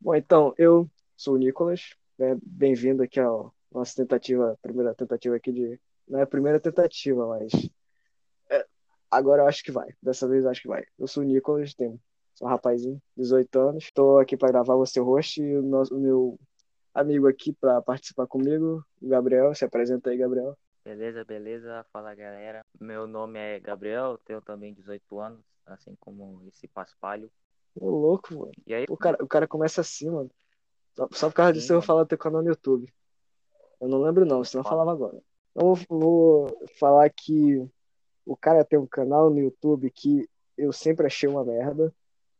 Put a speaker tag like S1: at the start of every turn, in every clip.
S1: Bom, então, eu sou o Nicolas, né? Bem-vindo aqui à nossa tentativa, primeira tentativa aqui de. Não é a primeira tentativa, mas. é, agora eu acho que vai. Dessa vez eu acho que vai. Eu sou o Nicolas, tenho, sou um rapazinho, 18 anos. Estou aqui para gravar seu host e o, nosso, o meu amigo aqui para participar comigo, o Gabriel. Se apresenta aí, Gabriel.
S2: Beleza, beleza. Fala galera. Meu nome é Gabriel, tenho também 18 anos, assim como esse paspalho.
S1: Ô, louco, mano.
S2: E aí,
S1: O cara, o cara começa assim, mano. Só, só por causa
S2: Sim,
S1: disso eu vou falar teu canal no YouTube. Eu não lembro não, senão eu falava agora. Eu vou, falar que o cara tem um canal no YouTube que eu sempre achei uma merda.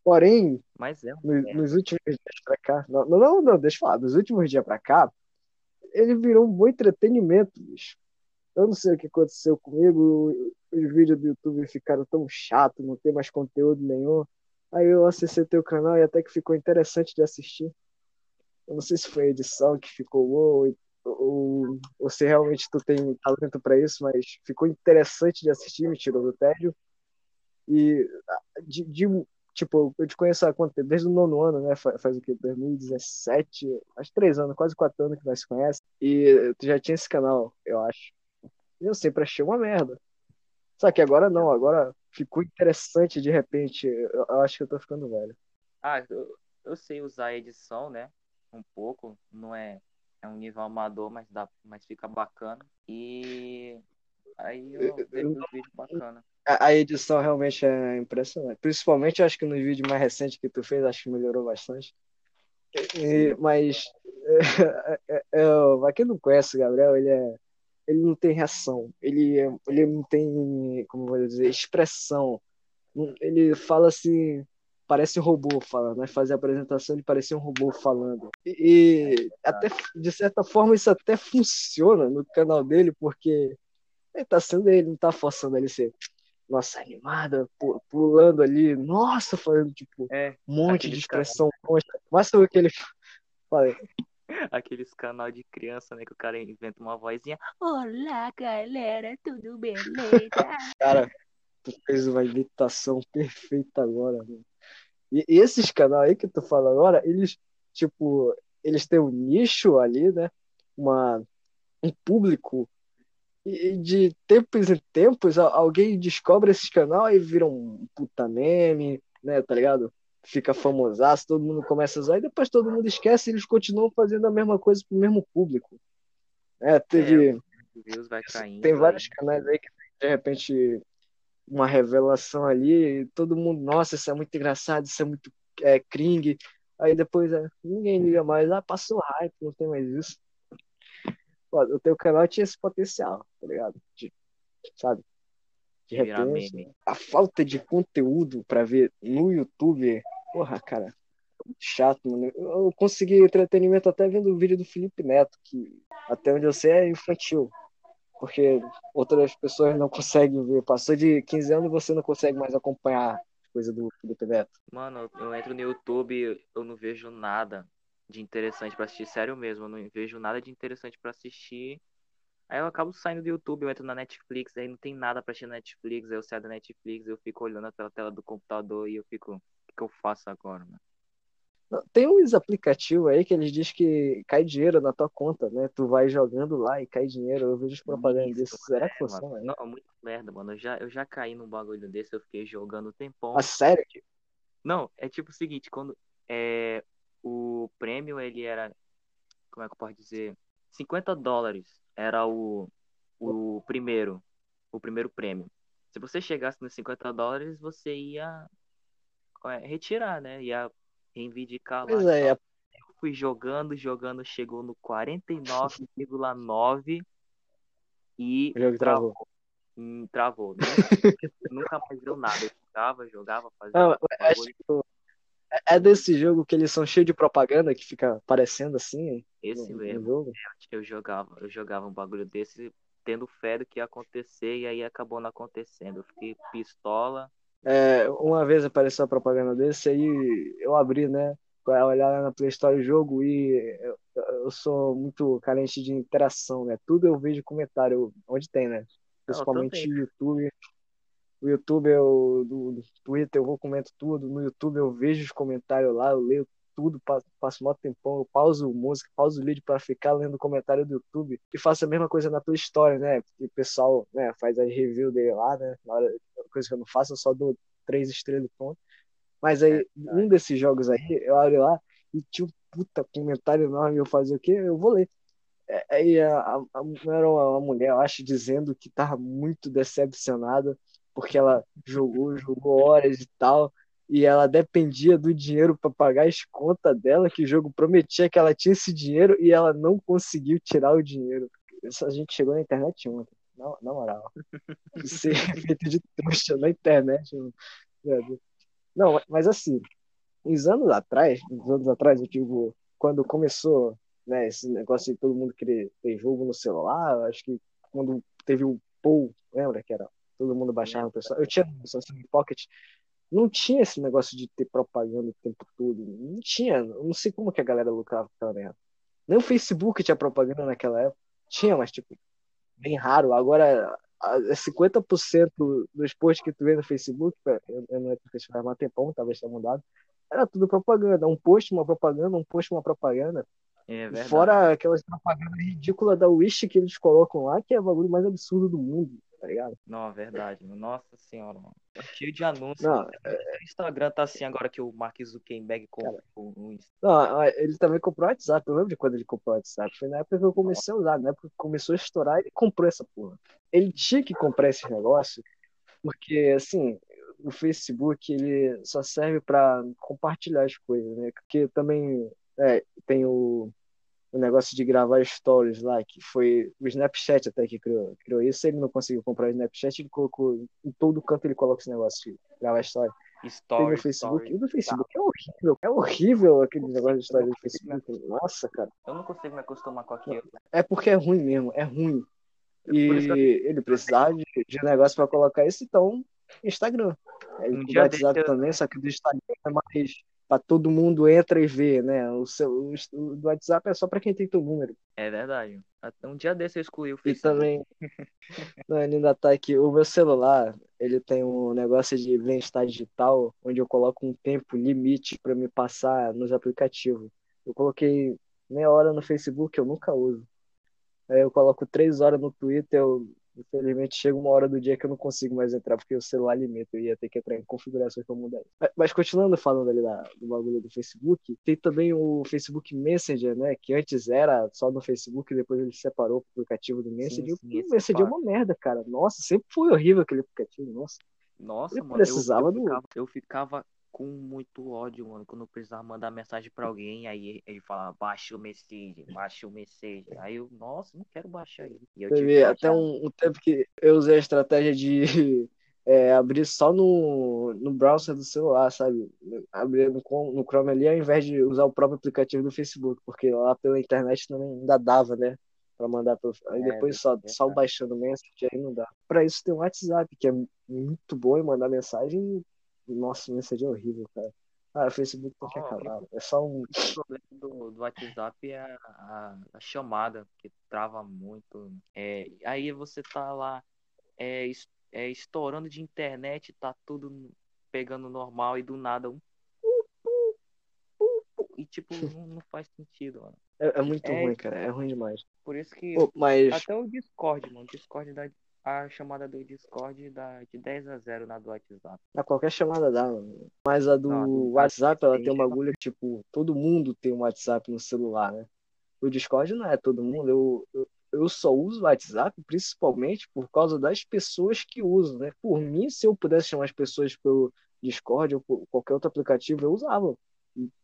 S1: Porém,
S2: mas é
S1: no- nos últimos dias pra cá, não, não, não, não, deixa eu falar, nos últimos dias pra cá, ele virou um bom entretenimento, bicho. Eu não sei o que aconteceu comigo, os vídeos do YouTube ficaram tão chatos, não tem mais conteúdo nenhum. Aí eu acessei teu canal e até que ficou interessante de assistir. Eu não sei se foi a edição que ficou ou, ou, ou se realmente tu tem talento pra isso, mas ficou interessante de assistir, me tirou do tédio. E de, de, tipo, eu te conheço há quanto tempo? Desde o nono ano, né? Faz, faz o quê? 2017, faz três anos, quase quatro anos que nós se conhece. E tu já tinha esse canal, eu acho. E eu sempre achei uma merda. Só que agora não, agora ficou interessante de repente. Eu, eu acho que eu tô ficando velho.
S2: Ah, eu, eu sei usar a edição, né? Um pouco. Não é, é um nível amador, mas dá, mas fica bacana. E aí eu vejo os vídeos bacana.
S1: A, a edição realmente é impressionante. Principalmente, eu acho que no vídeo mais recente que tu fez, acho que melhorou bastante. E- mas, é, é, é, pra quem não conhece o Gabriel, ele é, ele não tem reação, ele, é- ele não tem, como vou dizer, expressão. Ele fala assim, parece um robô falando, né? Fazer a apresentação, ele parecia um robô falando. E, e até, de certa forma, isso até funciona no canal dele, porque ele tá sendo ele, não tá forçando ele ser, nossa, animada, pu- pulando ali, nossa, falando, tipo,
S2: É,
S1: um monte de expressão. Mostra o que ele fala.
S2: aqueles canal de criança, né? Que o cara inventa uma vozinha. Olá, galera, tudo beleza?
S1: Cara, tu fez uma imitação perfeita agora, mano. E, esses canais aí que tu fala agora, eles, tipo, eles têm um nicho ali, né? Uma, um público. E de tempos em tempos, alguém descobre esses canais e vira um puta meme, né? Tá ligado? Fica famosaço, todo mundo começa a usar, e depois todo mundo esquece e eles continuam fazendo a mesma coisa pro mesmo público. É, teve.
S2: Vai caindo.
S1: Tem
S2: aí.
S1: vários canais aí que de repente uma revelação ali, e todo mundo, nossa, isso é muito engraçado, isso é muito é, cringe. Aí depois é, ninguém liga mais, ah, passou hype, não tem mais isso. Pô, o teu canal tinha esse potencial, tá ligado? De, sabe? De repente,
S2: meme.
S1: a falta de conteúdo pra ver no YouTube, porra, cara, chato, mano. Eu consegui entretenimento até vendo o vídeo do Felipe Neto, que até onde eu sei é infantil porque outras pessoas não conseguem ver. Passou de 15 anos e você não consegue mais acompanhar as coisas do Felipe Neto.
S2: Mano, eu entro no YouTube, eu não vejo nada de interessante pra assistir. Sério mesmo, eu não vejo nada de interessante pra assistir. Aí eu acabo saindo do YouTube, eu entro na Netflix, aí não tem nada pra assistir na Netflix, aí eu saio da Netflix, eu fico olhando pela tela do computador e eu fico, o que que eu faço agora, mano?
S1: Tem uns aplicativos aí que eles dizem que cai dinheiro na tua conta, né? Tu vai jogando lá e cai dinheiro. Eu vejo as propagandas
S2: Isso,
S1: disso. Será que
S2: é,
S1: funciona? né?
S2: Não, muito merda, mano. Eu já, eu já caí num bagulho desse, eu fiquei jogando um tempão.
S1: A sério?
S2: Não, é tipo o seguinte, quando é, o prêmio ele era, como é que eu posso dizer? 50 dólares era o, o primeiro, o primeiro prêmio. Se você chegasse nos 50 dólares, você ia é, retirar, né? Ia reivindicar lá
S1: Pois
S2: e
S1: é,
S2: tal. Eu fui jogando, jogando, chegou no 49,9 e
S1: o jogo travou.
S2: Hum, travou. Nunca, nunca mais deu nada. Eu jogava, jogava, fazia
S1: Não, acho que é- é desse jogo que eles são cheios de propaganda que fica aparecendo assim
S2: Esse
S1: no
S2: mesmo.
S1: jogo.
S2: Eu jogava, eu jogava um bagulho desse, tendo fé do que ia acontecer, e aí acabou não acontecendo. Eu fiquei pistola.
S1: É, uma vez apareceu a propaganda desse, aí eu abri, né, pra olhar na Play Store o jogo e eu, eu sou muito carente de interação, né? Tudo eu vejo comentário, onde tem, né? Principalmente no YouTube. O YouTube, eu, do, do Twitter, eu vou comento tudo. No YouTube eu vejo os comentários lá, eu leio tudo, passo, um tempão, eu pauso música, pauso vídeo para ficar lendo comentário do YouTube e faço a mesma coisa na tua história, né? Porque o pessoal né, faz as reviews dele lá, né? Na hora, coisa que eu não faço, eu só dou três estrelas e ponto. Mas aí, é, um desses jogos aí, eu abro lá e tinha um puta comentário enorme, eu fazia o quê? Eu vou ler. É, aí a, a, a, era uma mulher, eu acho, dizendo que tava muito decepcionada porque ela jogou, jogou horas e tal, e ela dependia do dinheiro para pagar as contas dela, que o jogo prometia que ela tinha esse dinheiro e ela não conseguiu tirar o dinheiro. Isso a gente chegou na internet ontem, na, na moral. Ser feito de trouxa na internet. Não, mas assim, uns anos atrás, uns anos atrás, eu digo, quando começou né, esse negócio de todo mundo querer ter jogo no celular, acho que quando teve o Paul, lembra que era todo mundo baixava o pessoal. Eu tinha o Samsung Pocket, não tinha esse negócio de ter propaganda o tempo todo. Não tinha. Eu não sei como que a galera lucrava com aquela merda. Nem o Facebook tinha propaganda naquela época. Tinha, mas tipo, bem raro. Agora, 50% dos posts que tu vê no Facebook, eu, eu não é porque faz mais tempão, talvez tenha mudado, era tudo propaganda. Um post, uma propaganda, um post, uma propaganda.
S2: É
S1: Fora aquelas propagandas ridículas da Wish que eles colocam lá, que é o bagulho mais absurdo do mundo tá ligado?
S2: Não, verdade. Nossa senhora, mano. Tá cheio de anúncios.
S1: Não,
S2: é... O Instagram tá assim agora que o Mark Zuckerberg comprou o
S1: Não, ele também comprou o WhatsApp. Eu lembro de quando ele comprou o WhatsApp. Foi na época que eu comecei a usar, na época que começou a estourar, ele comprou essa porra. Ele tinha que comprar esse negócio, porque, assim, o Facebook ele só serve para compartilhar as coisas, né? Porque também é, tem o o negócio de gravar stories lá, que foi o Snapchat até que criou, criou isso. Ele não conseguiu comprar o Snapchat, ele colocou em todo canto ele coloca esse negócio de gravar story.
S2: Story,
S1: no Facebook. Story. E no Facebook é horrível. É história aquele negócio de história do Facebook. Nossa, cara.
S2: Eu não consigo me acostumar com aquilo.
S1: É porque é ruim mesmo, é ruim. É e ele precisava de, de negócio para colocar isso, então Instagram. Ele um dia WhatsApp também, só que do Instagram é mais para todo mundo entra e vê, né? O seu o, o WhatsApp é só para quem tem teu número.
S2: É verdade. Um dia desse eu excluí o
S1: Facebook. E também não, ainda tá aqui o meu celular, ele tem um negócio de bem-estar digital, onde eu coloco um tempo limite para me passar nos aplicativos. Eu coloquei meia hora no Facebook, eu nunca uso. Aí eu coloco três horas no Twitter, eu Infelizmente chega uma hora do dia que eu não consigo mais entrar porque o celular limita. Eu ia ter que entrar em configurações para mudar isso. Mas continuando falando ali da, do bagulho do Facebook, tem também o Facebook Messenger, né? Que antes era só no Facebook, depois ele separou o aplicativo do Messenger. Sim, sim, o Messenger é uma merda, cara. Nossa, sempre foi horrível aquele aplicativo, nossa.
S2: Nossa, eu mano, precisava eu, eu, ficava, eu ficava com muito ódio, mano, quando eu precisava mandar mensagem pra alguém, aí ele falava, baixa o message, baixa o message. Aí eu, nossa, não quero baixar ele. E eu
S1: Teve até um, um, tempo que eu usei a estratégia de é, abrir só no, no browser do celular, sabe? Abrir no, no Chrome ali, ao invés de usar o próprio aplicativo do Facebook, porque lá pela internet também ainda dava, né? Pra mandar pro... Aí é, depois só, só baixando mensagem, aí não dá. Pra isso tem o WhatsApp, que é muito bom em mandar mensagem nossa, mensagem é horrível, cara. Ah, o Facebook tem que oh, acabar. É só um.
S2: O problema do, do WhatsApp é a, a, a, chamada, que trava muito. É, aí você tá lá é, é, estourando de internet, tá tudo pegando normal e do nada um. E tipo, não, não faz sentido, mano.
S1: É, é muito é, ruim, cara. É ruim demais.
S2: Por isso que.
S1: Pô, mas...
S2: Até o Discord, mano. O Discord da a chamada do Discord dá de 10 a 0 na do WhatsApp.
S1: A qualquer chamada dá, mano. Mas a do Não, WhatsApp, ela tem um bagulho, tipo, todo mundo tem um WhatsApp no celular, né? O Discord não é todo mundo. Eu, eu, eu só uso o WhatsApp principalmente por causa das pessoas que usam, né? Por mim, se eu pudesse chamar as pessoas pelo Discord ou por qualquer outro aplicativo, eu usava.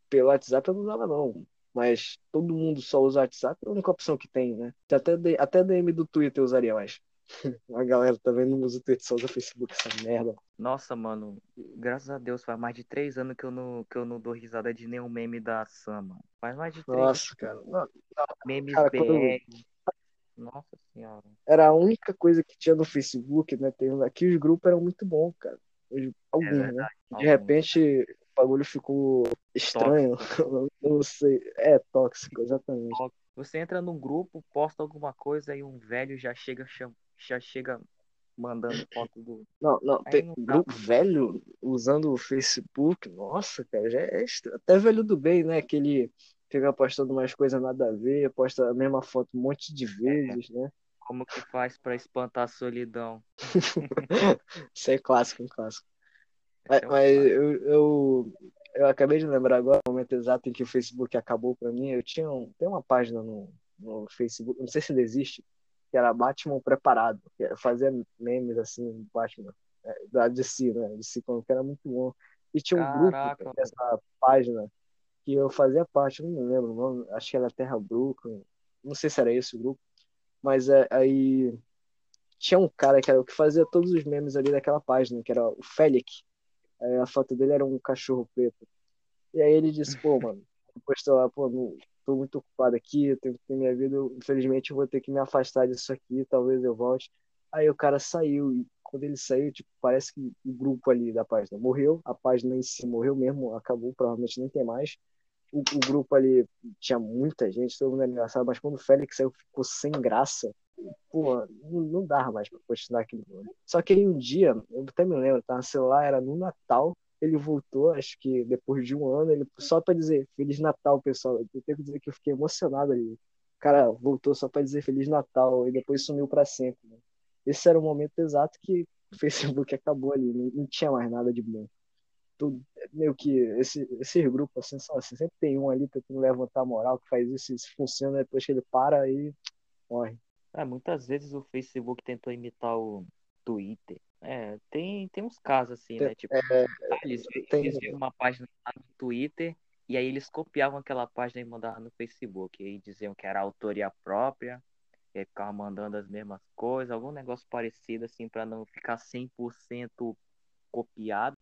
S1: Pelo WhatsApp eu não usava, não. Mas todo mundo só usa o WhatsApp, é a única opção que tem, né? Até, até DM do Twitter eu usaria mais. A galera também não usa o Twitter, só usa o Facebook, essa merda.
S2: Nossa, mano, graças a Deus, faz mais de três anos que eu não, que eu não dou risada de nenhum meme da Sama. Faz mais de três
S1: Nossa, cara. Não, não,
S2: Memes cara, BR. Eu... Nossa senhora.
S1: Era a única coisa que tinha no Facebook, né? Tem... Aqui os grupos eram muito bons, cara. Alguns, é né? De repente o bagulho ficou estranho. não sei. É tóxico, exatamente.
S2: Você entra num grupo, posta alguma coisa e um velho já chega já chega mandando foto do.
S1: Não, não,
S2: Aí
S1: tem
S2: não dá.
S1: grupo velho usando o Facebook, nossa, cara, já é até velho do bem, né? Que ele fica postando umas coisas nada a ver, posta a mesma foto um monte de vezes, né?
S2: Como que faz pra espantar a solidão?
S1: Isso é clássico, um clássico. Mas,
S2: é um
S1: mas
S2: clássico.
S1: eu, eu, eu acabei de lembrar agora, o momento exato em que o Facebook acabou pra mim. Eu tinha um, tem uma página no, no Facebook, não sei se ainda existe, que era Batman Preparado, que era- fazia memes assim, Batman, é, da DC, né? DC que era muito bom. E tinha um grupo
S2: Caraca,
S1: dessa página que eu fazia parte, não me lembro o nome, acho que era Terra Brooklyn, não sei se era esse o grupo, mas é, aí tinha um cara que era o que fazia todos os memes ali daquela página, que era o Félix. Aí a foto dele era um cachorro preto. E aí ele disse, pô, mano, postou lá, pô, não, tô muito ocupado aqui, eu tenho que ter minha vida, eu, infelizmente eu vou ter que me afastar disso aqui, talvez eu volte. Aí o cara saiu, e quando ele saiu, tipo, parece que o grupo ali da página morreu, a página em si morreu mesmo, acabou, provavelmente nem tem mais. O, o grupo ali tinha muita gente, todo mundo era engraçado, mas quando o Félix saiu, ficou sem graça. Pô, não, não dava mais pra continuar aquele. Só que aí um dia, eu até me lembro, tá? No celular era no Natal, ele voltou, acho que depois de um ano, ele só pra dizer Feliz Natal, pessoal. Eu tenho que dizer que eu fiquei emocionado ali. Cara voltou só pra dizer Feliz Natal e depois sumiu pra sempre. Né? Esse era o momento exato que o Facebook acabou ali, não, não tinha mais nada de bom. Tudo, meio que esse, esses grupos assim são assim, sempre tem um ali tentando levantar a moral que faz isso, isso funciona, depois que ele para aí morre.
S2: É, muitas vezes o Facebook tentou imitar o Twitter. É, tem, tem uns casos assim, né? Tipo,
S1: É,
S2: ah, eles,
S1: tem-
S2: eles uma página lá no Twitter e aí eles copiavam aquela página e mandavam no Facebook. E aí diziam que era autoria própria, e aí ficavam mandando as mesmas coisas, algum negócio parecido assim, pra não ficar 100% copiado.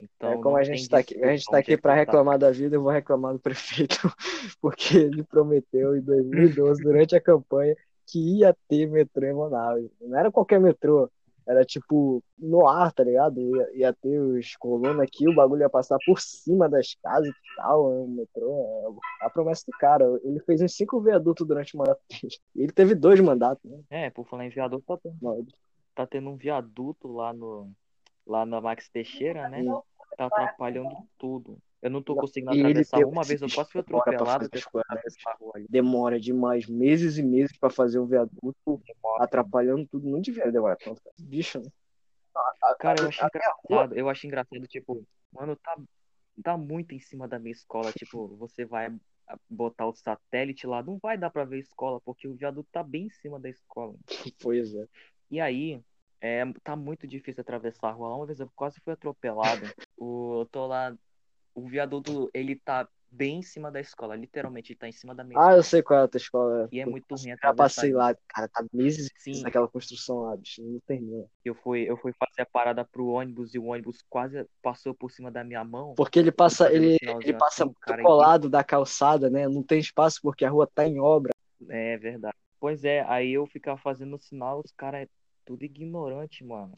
S2: Então,
S1: É como a gente
S2: tem
S1: está aqui, a gente tá aqui
S2: é
S1: para reclamar da vida, eu vou reclamar do prefeito, porque ele prometeu em 2012, durante a campanha, que ia ter metrô em Manaus. Não era qualquer metrô, era tipo no ar, tá ligado? Ia, ia ter os colunas aqui, o bagulho ia passar por cima das casas e tal, o metrô. é A promessa do cara, ele fez uns cinco viadutos durante o mandato dele. Ele teve dois mandatos, né?
S2: É, por falar em viaduto, tá tendo, tá tendo um viaduto lá no lá na Max Teixeira, né? Tá atrapalhando tudo. Eu não tô conseguindo
S1: E
S2: atravessar uma vez, eu quase fui atropelado.
S1: Demora demais, meses e meses para fazer um viaduto, atrapalhando tudo. Não devia demorar tanto. Bicho, né?
S2: Cara, eu acho
S1: a minha rua-
S2: engraçado, eu acho engraçado, tipo, mano, tá, tá muito em cima da minha escola, tipo, você vai botar o satélite lá, não vai dar pra ver a escola, porque o viaduto tá bem em cima da escola.
S1: Pois é.
S2: E aí, é, tá muito difícil atravessar a rua. Uma vez eu quase fui atropelado. O, eu tô lá, o viaduto, ele tá bem em cima da escola, literalmente, ele tá em cima da minha
S1: Ah, eu sei qual é a tua escola.
S2: E é muito ruim
S1: Já
S2: atravessar
S1: passei lá, cara, tá meses
S2: Sim.
S1: naquela construção lá, bicho, não termina.
S2: Eu fui, eu fui fazer a parada pro ônibus e o ônibus quase passou por cima da minha mão.
S1: Porque ele passa, ele, ele passa
S2: assim, cara,
S1: colado da calçada, né? Não tem espaço porque a rua tá em obra.
S2: É verdade. Pois é, aí eu ficava fazendo sinal, os caras é tudo ignorante, mano.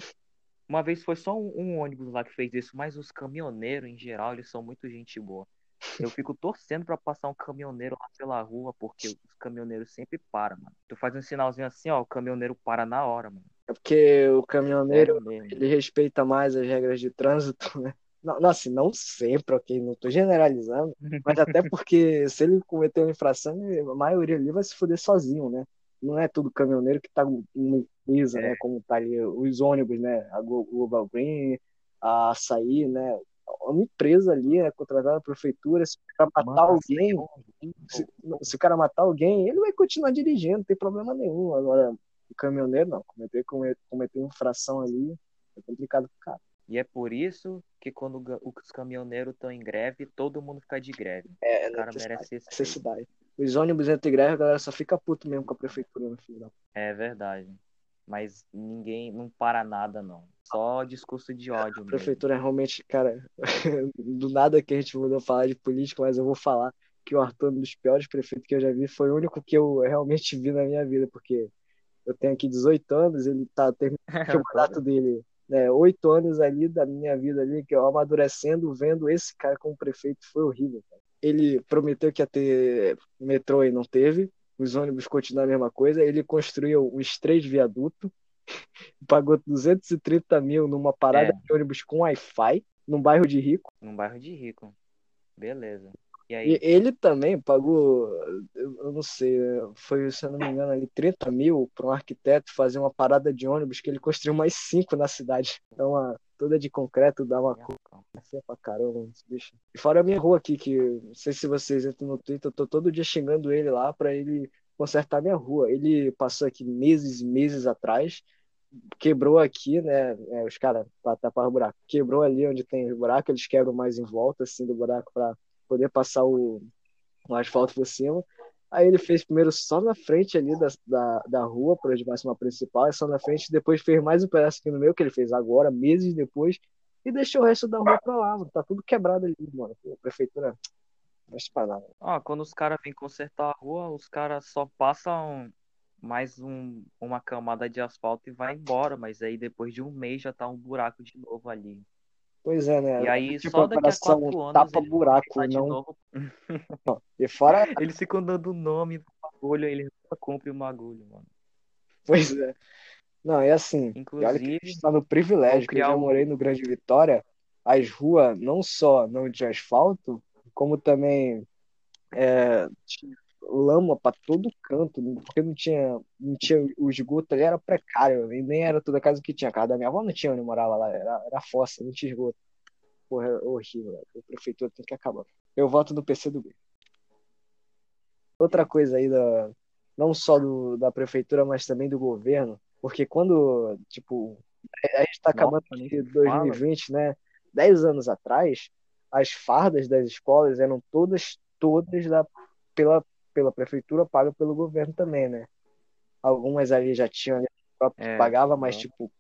S2: Uma vez foi só um, um ônibus lá que fez isso, mas os caminhoneiros, em geral, eles são muito gente boa. Eu fico torcendo pra passar um caminhoneiro lá pela rua, porque os caminhoneiros sempre param, mano. Tu faz um sinalzinho assim, ó, o caminhoneiro para na hora, mano.
S1: É porque o caminhoneiro,
S2: mesmo.
S1: ele respeita mais as regras de trânsito, né? Não, não, assim, não sempre, ok? Não tô generalizando, mas até porque se ele cometer uma infração, a maioria ali vai se fuder sozinho, né? Não é tudo caminhoneiro que tá numa empresa,
S2: É.
S1: né? Como tá ali os ônibus, né? A Glo- Global Green, a Açaí, né? Uma empresa ali, é contratada da prefeitura, se o cara matar
S2: Mano,
S1: alguém, se, se o cara matar alguém, ele vai continuar dirigindo, não tem problema nenhum. Agora, o caminhoneiro não, cometer, come- cometer infração ali é complicado pro cara.
S2: E é por isso que quando os caminhoneiros estão em greve, todo mundo fica de greve.
S1: É,
S2: O cara merece
S1: necessidade. Os ônibus entram em greve, a galera só fica puto mesmo com a prefeitura no final.
S2: É verdade. Mas ninguém não para nada, não. Só discurso de ódio
S1: A prefeitura é realmente, cara, do nada que a gente mudou falar de política, mas eu vou falar que o Arthur, um dos piores prefeitos que eu já vi, foi o único que eu realmente vi na minha vida, porque eu tenho aqui 18 anos, ele tá terminando o mandato dele, né, oito anos ali da minha vida ali, que eu amadurecendo, vendo esse cara como prefeito, foi horrível, cara. Ele prometeu que ia ter metrô e não teve, os ônibus continuam a mesma coisa, ele construiu uns três viadutos, pagou 230 mil numa parada
S2: É.
S1: de ônibus com Wi-Fi, num bairro de rico.
S2: Num bairro de rico. Beleza. E
S1: E
S2: aí?
S1: ele também pagou, eu não sei, foi, se eu não me engano, ali 30 mil para um arquiteto fazer uma parada de ônibus que ele construiu mais cinco na cidade. Então, uma, toda de concreto, dá uma cor feia pra caramba, bicho. E fora a minha rua aqui, que não sei se vocês entram no Twitter, eu tô todo dia xingando ele lá para ele consertar minha rua. Ele passou aqui meses e meses atrás, quebrou aqui, né? é, os caras, para tapar o buraco, quebrou ali onde tem o buraco, eles quebram mais em volta, assim, do buraco para poder passar o, o asfalto por cima. Aí ele fez primeiro só na frente ali da, da, da rua, para de máxima principal, e só na frente, depois fez mais um pedaço aqui no meio, que ele fez agora, meses depois, e deixou o resto da rua pra lá, mano. Tá tudo quebrado ali, mano. A prefeitura não mexe pra nada.
S2: Ó, quando os caras vêm consertar a rua, os caras só passam mais um, uma camada de asfalto e vai embora. Mas aí depois de um mês já tá um buraco de novo ali.
S1: Pois é, né?
S2: E aí
S1: tipo,
S2: só daqui a quatro anos
S1: tapa buraco, não. E fora,
S2: Eles ficam dando o nome do bagulho, eles nunca cumprem o bagulho, mano.
S1: pois é. Não, é assim. E olha que a
S2: Inclusive,
S1: gente tá no privilégio, que eu já morei no Grande Vitória, as ruas não só não tinha asfalto, como também é, tinha lama pra todo canto, porque não tinha, não tinha o esgoto ali, era precário, e nem era toda casa que tinha. A casa da minha avó não tinha onde morava lá, era, era fossa, não tinha esgoto. Porra, é horrível, velho. a prefeitura tem que acabar. Eu voto no PC do B. Outra coisa aí da, não só do, da prefeitura, mas também do governo, porque quando, tipo, a gente tá acabando
S2: Nossa,
S1: de
S2: se fala.
S1: 2020, né? Dez anos atrás, as fardas das escolas eram todas, todas da, pela, pela prefeitura, paga pelo governo também, né? Algumas ali já tinham ali, próprio
S2: É,
S1: pagava, mas, tipo,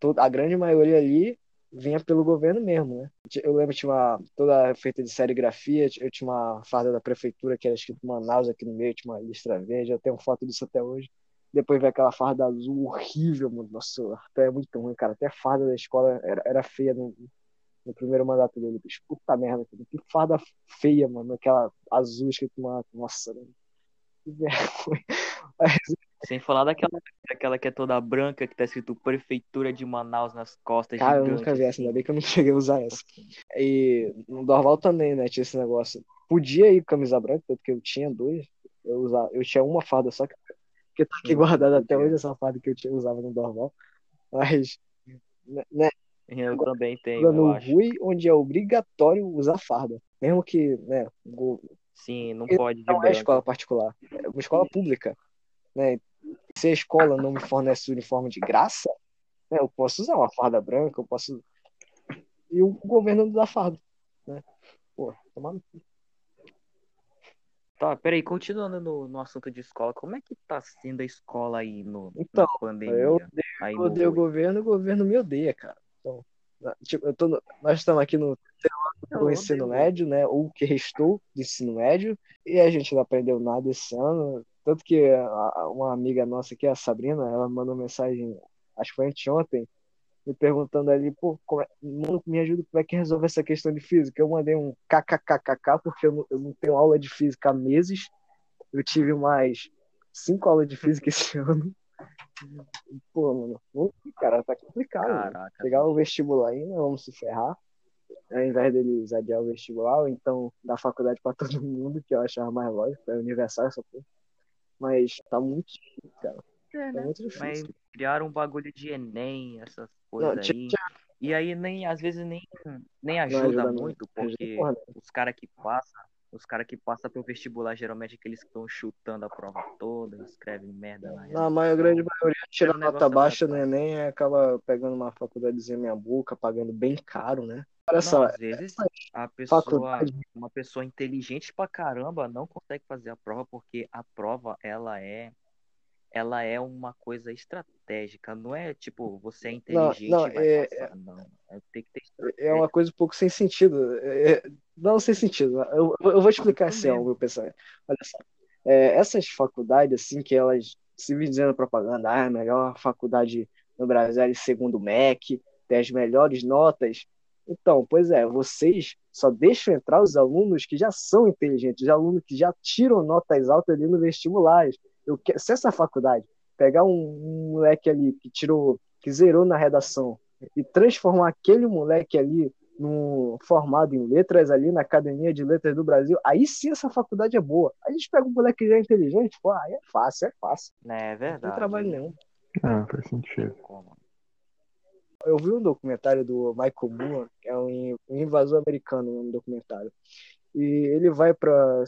S1: toda, a grande maioria ali vinha pelo governo mesmo, né? Eu lembro que tinha uma, toda feita de serigrafia, eu tinha uma farda da prefeitura que era escrito Manaus aqui no meio, tinha uma listra verde, eu tenho foto disso até hoje. Depois veio aquela farda azul horrível, mano. Nossa, até é muito ruim, cara. Até a farda da escola era, era feia no, no primeiro mandato dele, bicho. Puta merda, cara. que farda feia, mano. Aquela azul escrito Manaus. Nossa, mano. Que vergonha. Mas,
S2: Sem falar daquela, daquela que é toda branca, que tá escrito Prefeitura de Manaus nas costas,
S1: cara, eu
S2: gigante,
S1: nunca vi essa, ainda bem que eu não cheguei a usar essa. E no Dorval também, né? Tinha esse negócio. Podia ir camisa branca, porque eu tinha dois. Eu, usava, eu tinha uma farda só que, que tá aqui guardada até hoje, essa farda que eu tinha, usava no Dorval. Mas, né?
S2: Eu
S1: Agora,
S2: também tenho, eu
S1: no. RUI, onde é obrigatório usar farda. Mesmo que, né? go-
S2: Sim, não pode de
S1: não é escola particular, é uma escola pública, né? Se a escola não me fornece uniforme de graça, né, eu posso usar uma farda branca, eu posso. E o governo não dá farda, né? Pô, tomar no cu.
S2: Tá, peraí, continuando no, no assunto de escola, como é que tá sendo a escola aí no,
S1: Então,
S2: na pandemia?
S1: eu odeio,
S2: Aí
S1: eu
S2: no
S1: odeio o governo, o governo me odeia, cara. Então, tipo, eu tô no- nós estamos aqui no do
S2: odeio
S1: ensino
S2: mesmo.
S1: médio, né? Ou o que restou do ensino médio, e a gente não aprendeu nada esse ano. Tanto que uma amiga nossa aqui, a Sabrina, ela mandou mensagem, acho que foi anteontem, me perguntando ali, pô, como é, mano, me ajuda como é que resolve essa questão de física. Eu mandei um kkkk, porque eu não, eu não tenho aula de física há meses. Eu tive mais cinco aulas de física esse ano. Pô, mano, cara, tá complicado, mano.
S2: Caraca,
S1: Chegar o vestibular ainda, vamos se ferrar ao invés deles adiar o vestibular, ou então dar faculdade para todo mundo, que eu achava mais lógico, é universal essa porra. Mas tá muito difícil, cara.
S2: É,
S1: Tá
S2: né?
S1: muito
S2: Mas
S1: difícil.
S2: criaram um bagulho de Enem, essas coisas aí. E aí nem, às vezes nem, nem ajuda
S1: ajuda não.
S2: muito,
S1: Não ajuda
S2: porque
S1: porra não.
S2: os caras que passam, os caras que passam pro vestibular, geralmente é aqueles que estão chutando a prova toda, escrevem merda na
S1: Na maior grande maioria tira
S2: É
S1: nota baixa no. Enem e acaba pegando uma faculdadezinha meia boca, pagando bem caro, né? Olha só,
S2: às vezes a pessoa,
S1: faculdades.
S2: uma pessoa inteligente pra caramba não consegue fazer a prova porque a prova ela é ela é uma coisa estratégica, não é tipo você é
S1: Não,
S2: inteligente
S1: não,
S2: e vai
S1: é,
S2: passar, não. É, tem que ter
S1: é uma
S2: estratégia.
S1: coisa um pouco sem sentido. É, é- não sem sentido. Eu, eu vou explicar assim, o meu pensamento. Olha só. É, essas faculdades, assim, que elas se vêm dizendo propaganda, ah, a melhor faculdade no Brasil é segundo o MEC, tem as melhores notas. Então, pois é, vocês só deixam entrar os alunos que já são inteligentes, os alunos que já tiram notas altas ali no vestibular. Eu que- se essa faculdade pegar um, um moleque ali que tirou, que zerou na redação e transformar aquele moleque ali no formado em letras ali na Academia de Letras do Brasil, aí sim essa faculdade é boa. Aí a gente pega um moleque que já é inteligente, pô, aí é fácil, é fácil.
S2: É
S1: Não
S2: verdade.
S1: tem trabalho nenhum.
S3: Ah, faz sentido.
S1: Eu vi um documentário do Michael Moore, que é um um invasor americano, um documentário. E ele vai para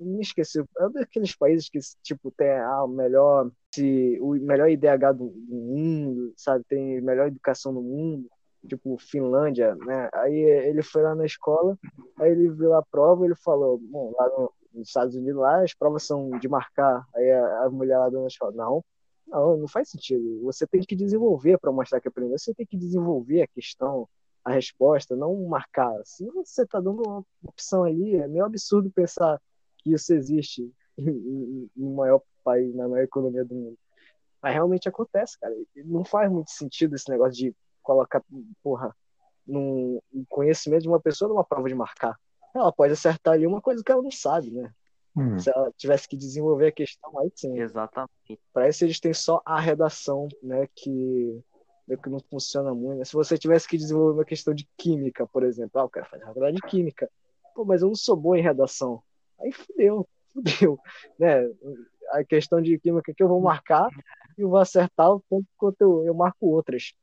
S1: me esqueci, é um daqueles países que tipo tem a melhor se, o melhor IDH do, do mundo, sabe? Tem a melhor educação do mundo, tipo Finlândia, né? Aí ele foi lá na escola, aí ele viu a prova, ele falou, bom, lá no- nos Estados Unidos lá as provas são de marcar. Aí a, a mulher lá dona escola, não, não, não faz sentido. Você tem que desenvolver para mostrar que aprendeu. Você tem que desenvolver a questão, a resposta, não marcar. Se você está dando uma opção ali, é meio absurdo pensar que isso existe no maior país, na maior economia do mundo. Mas realmente acontece, cara. Não faz muito sentido esse negócio de colocar, porra, num um conhecimento de uma pessoa numa prova de marcar. Ela pode acertar ali uma coisa que ela não sabe, né?
S3: Hum.
S1: Se ela tivesse que desenvolver a questão, aí sim.
S2: Exatamente.
S1: Para isso eles têm só a redação, né? Que meio que não funciona muito. né? Se você tivesse que desenvolver uma questão de química, por exemplo, ah, eu quero fazer faculdade de química. Pô, mas eu não sou bom em redação. Aí fudeu, fudeu, né? A questão de química que eu vou marcar e eu vou acertar o tanto quanto eu, eu marco outras.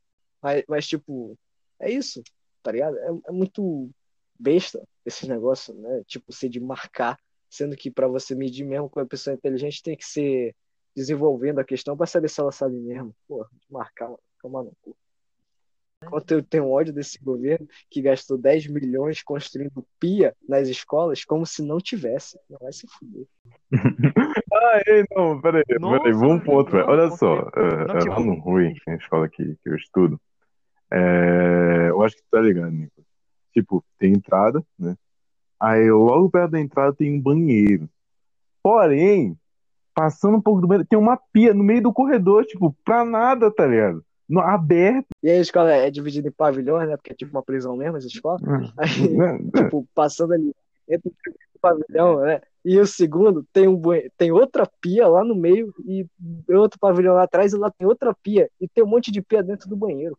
S1: Mas, mas, tipo, é isso, tá ligado? É, é muito besta esse negócio, né? Tipo, ser de marcar, sendo que para você medir mesmo com uma pessoa inteligente tem que ser desenvolvendo a questão para saber se ela sabe mesmo. Pô, marcar, calma no cu. Enquanto eu tenho ódio desse governo que gastou 10 milhões construindo pia nas escolas, como se não tivesse. Não vai se fuder.
S3: Ah, ei, não, peraí,
S2: Nossa,
S3: peraí, vamos pro outro, velho.
S2: não,
S3: Olha
S2: porque-
S3: só, é,
S2: não,
S3: é
S2: tipo-
S3: lá no Rui, que é a escola que, que eu estudo, é, eu acho que tá ligado, Nico. Tipo, tem entrada, né? Aí logo perto da entrada tem um banheiro. Porém, passando um pouco do banheiro, tem uma pia no meio do corredor, tipo, pra nada, tá ligado? No, aberto.
S1: E aí a escola é dividida em pavilhões, né? Porque é tipo uma prisão mesmo, essa escola. Aí,
S3: Né?
S1: tipo, passando ali entre o pavilhão, né? E o segundo tem um tem outra pia lá no meio e outro pavilhão lá atrás e lá tem outra pia e tem um monte de pia dentro do banheiro.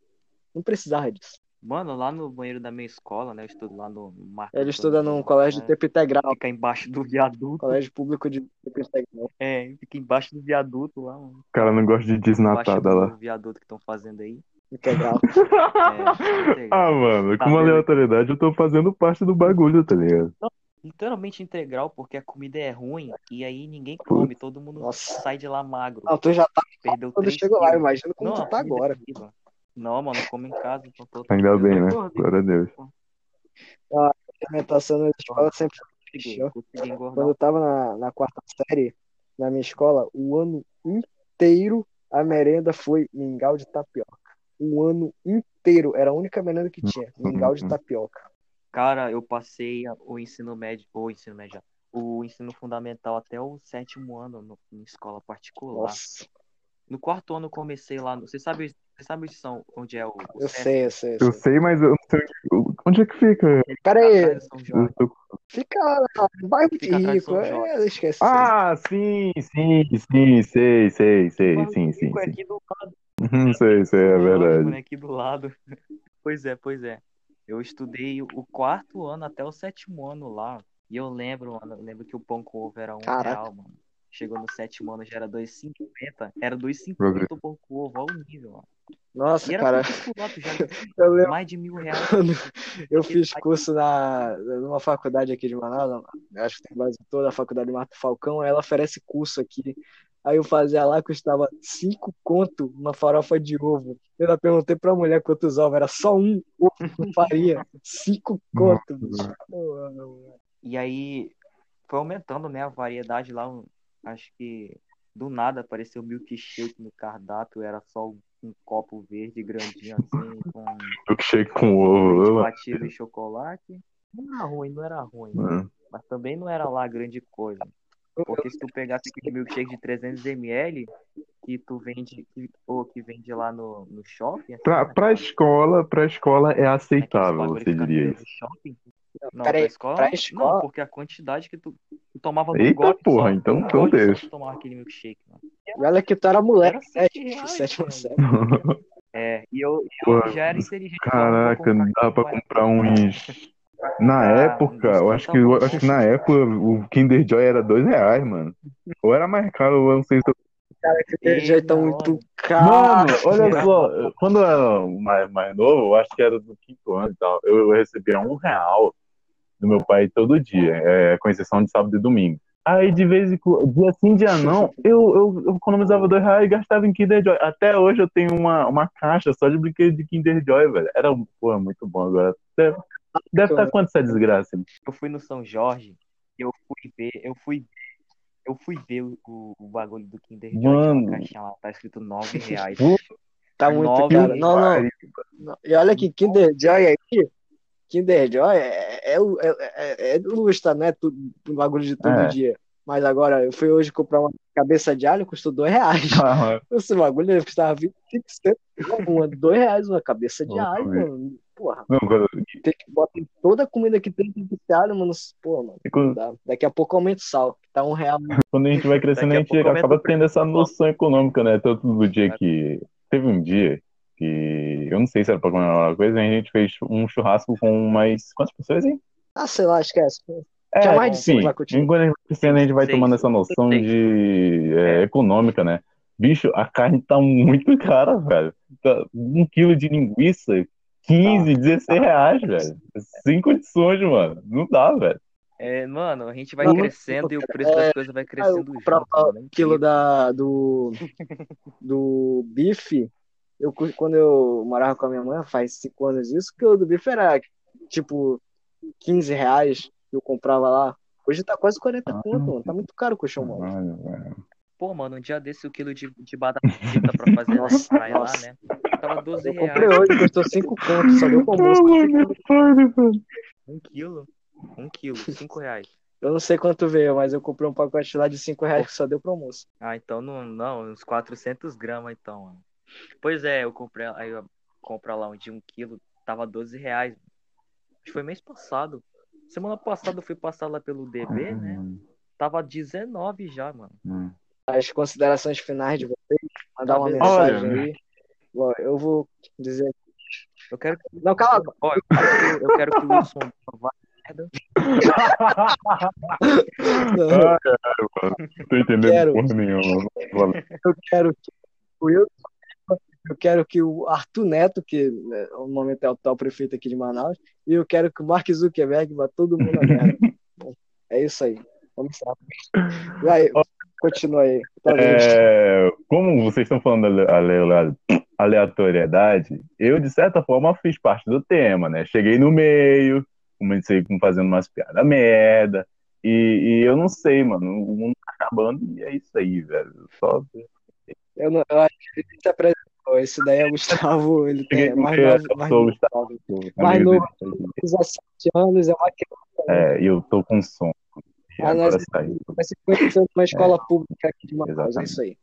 S1: Não precisava disso.
S2: Mano, lá no banheiro da minha escola, né? Eu estudo lá no Marco
S1: Ele estuda num colégio de
S2: né,
S1: tempo integral,
S2: Fica embaixo do viaduto.
S1: colégio público de tempo integral.
S2: É, fica embaixo do viaduto lá. mano.
S3: O cara não gosta de desnatada lá.
S2: do viaduto que estão fazendo aí.
S1: Integral.
S2: É,
S3: Ah, mano,
S2: Tá
S3: com uma
S2: vendo?
S3: aleatoriedade eu tô fazendo parte do bagulho, tá ligado?
S2: Literalmente integral, porque a comida é ruim e aí ninguém come, todo mundo
S1: Nossa.
S2: sai de lá magro.
S1: Não, tu já tá
S2: Perdeu
S1: quando
S2: 3
S1: chegou lá, imagina como
S2: Não,
S1: tu tá
S2: é
S1: agora.
S2: Não, mano, eu como em casa, então tô
S3: Ainda bem, né?
S2: Porra,
S3: Glória a Deus.
S1: A alimentação na escola sempre
S2: consegui, consegui engordar.
S1: Quando eu tava na, na quarta série, na minha escola, o ano inteiro a merenda foi mingau de tapioca. O ano inteiro, era a única merenda que tinha, mingau de tapioca.
S2: Cara, eu passei o ensino médio, o ensino médio, o ensino fundamental até o sétimo ano no, em escola particular.
S1: Nossa,
S2: No quarto ano eu comecei lá. no- Você sabe, você sabe onde são, onde é o, o
S1: eu sei, eu sei, eu
S3: Eu
S1: sei.
S3: sei, mas eu não sei onde, onde é que fica.
S1: Pera aí,
S3: tô-
S1: fica lá no bairro
S2: Fica
S1: rico, é.
S3: Ah, sim, sim, sim, sei, sei, sei, sim, sim, sim.
S2: aqui do lado.
S3: Uhum, sei, sei, é
S2: Lógico,
S3: verdade.
S2: né? Aqui do lado. Pois é, pois é. Eu estudei o quarto ano até o sétimo ano lá. E eu lembro, mano, eu lembro que o pão com ovo era um
S1: Caraca.
S2: real, mano. Chegou no sétimo ano, já era 2,50. Era 2,50 o pão com ovo, olha o nível, mano.
S1: Nossa,
S2: era
S1: cara, lembro
S2: mais de mil reais.
S1: eu fiz curso na, numa faculdade aqui de Manaus, acho que tem em toda a faculdade Marta Falcão, aí ela oferece curso aqui. Aí eu fazia lá, custava cinco conto uma farofa de ovo. Eu ainda perguntei pra mulher quantos ovos, era só um ovo que faria. Cinco conto, bicho.
S2: E aí foi aumentando, né, a variedade lá. Acho que do nada apareceu milkshake no cardápio, era só um, copo verde grandinho assim, com
S3: Milkshake com ovo.
S2: batido e chocolate. Não era ruim, não era ruim. Mas também não era lá grande coisa. Porque se tu pegasse aquele milkshake de 300ml que tu vende, que, ou que vende lá no, no shopping. assim,
S3: Pra,
S2: né,
S3: pra escola, pra escola é aceitável, você diria isso.
S2: shopping. Não,
S1: Peraí,
S2: pra escola,
S1: pra
S2: não,
S1: escola?
S2: Não, porque a quantidade que tu, tu tomava num
S3: Eita
S2: golpe
S3: porra,
S2: só,
S3: então-
S2: só
S3: deixa.
S2: tu tomava aquele milkshake, mano.
S1: E olha que tu era moleque,
S2: Era
S1: né? Sétima
S2: velho.
S1: série.
S2: É, e eu, eu
S3: Pô,
S2: já era inteligente.
S3: Caraca, não dá pra comprar uns. Na
S2: Ah,
S3: época, eu acho que,
S2: tá
S3: eu acho que na época o Kinder Joy era dois reais, mano. Ou era mais caro, eu não sei se eu
S1: Aquele
S2: Ei,
S1: jeito
S2: da
S1: muito caro.
S3: Mano, olha só, quando eu era mais, mais novo, eu acho que era do quinto ano e tal, eu recebia um real do meu pai todo dia, é, com exceção de sábado e domingo. Aí, de vez em quando, dia sim, dia não, eu, eu, eu economizava dois reais e gastava em Kinder Joy. Até hoje eu tenho uma, uma caixa só de brinquedo de Kinder Joy, velho. Era, pô, muito bom agora. Deve, deve estar quanto essa desgraça?
S2: Eu fui no São Jorge, eu fui ver, eu fui eu fui ver o, o, bagulho do Kinder Joy, tinha
S3: Mano.
S2: uma caixinha lá, tá escrito 9 reais.
S1: Tá muito
S2: Nove
S1: caro. Não, não, não. E olha que Kinder Joy aí, Kinder Joy é, é, o- é, é, é luxo, tá? Não é tudo, um bagulho de todo
S3: É.
S1: dia. Mas agora, eu fui hoje comprar uma cabeça de alho, custou dois reais.
S3: Ah,
S1: Esse bagulho deve custar 25 centos. Uma, dois reais uma cabeça de
S3: Nossa,
S1: alho, mano. Porra,
S3: Não, quando,
S1: tem que botar em toda a comida que tem tem que ter alho, mano. Pô, mano.
S3: quando,
S1: dá. Daqui a pouco aumenta o sal, que tá um real.
S3: quando a gente vai crescendo, a
S2: a
S3: gente acaba tendo essa noção econômica, né? Tanto do dia que. Teve um dia que. Eu não sei se era pra comer alguma coisa, a gente fez um churrasco com mais. Quantas pessoas, hein?
S1: Ah, sei lá, esquece.
S3: É,
S1: Tinha mais de
S3: sim.
S1: cinco, continuar.
S3: Enquanto a gente vai crescendo, a gente vai tomando essa noção de é, econômica, né? Bicho, a carne tá muito cara, velho. Tá- Um quilo de linguiça, 15, 16 reais, velho. Sem condições, mano. Não dá, velho.
S2: É, mano, a gente vai
S1: Não,
S2: crescendo e o preço das coisas vai crescendo junto. É
S1: o quilo da, do, do bife, eu, quando eu morava com a minha mãe, faz cinco anos isso, que o do bife era tipo 15 reais que eu comprava lá. Hoje tá quase 40
S3: Ah,
S1: conto, mano. Tá muito caro o colchão mole.
S2: Pô, mano, um dia desse o quilo de, de batata frita pra fazer
S1: Nossa,
S2: praia lá,
S1: nossa.
S2: né? Tava 12
S1: Eu
S2: reais.
S1: comprei hoje, custou 5 conto, só deu pro almoço.
S2: Um quilo. Um quilo, 5 reais.
S1: Eu não sei quanto veio, mas eu comprei um pacote lá de 5 reais que só deu pro almoço.
S2: Ah, então não, não, uns 400 gramas então, mano. Pois é, eu comprei, aí eu compro lá um de um quilo, tava 12 reais. Acho que foi mês passado. Semana passada eu fui passar lá pelo DB, né? Tava 19 já, mano.
S3: Hum.
S1: As considerações finais de vocês, mandar uma
S2: Olha.
S1: mensagem aí. Bom, eu vou dizer.
S2: Eu quero que,
S1: Não, cala a boca.
S2: ó, eu quero que, eu quero que o Wilson vá merda.
S3: Mano. Não tô entendendo
S1: Quero.
S3: porra nenhuma. Valeu.
S1: Eu quero que o Wilson, eu quero que o Arthur Neto, que né, no momento é o tal prefeito aqui de Manaus, e eu quero que o Mark Zuckerberg vá todo mundo a merda. Bom, é isso aí. Vamos lá. Vai, continua aí. Tá?
S3: É, como vocês estão falando ale- ale- aleatoriedade, eu, de certa forma, fiz parte do tema, né? Cheguei no meio, comecei com- fazendo umas piadas merda, e, e eu não sei, mano, o mundo tá acabando e é isso aí, velho. Só
S1: Eu, não, eu acho que ele se apresentou. Esse daí é o Gustavo, ele tem é mais novo,
S3: eu
S1: mais novo.
S3: Gustavo,
S1: Mais novo.
S3: dele.
S1: 17 anos, é uma criança.
S3: É, eu tô com sono.
S1: Ah, nós-. Vai se conhecendo numa escola pública aqui de Manaus. É isso aí.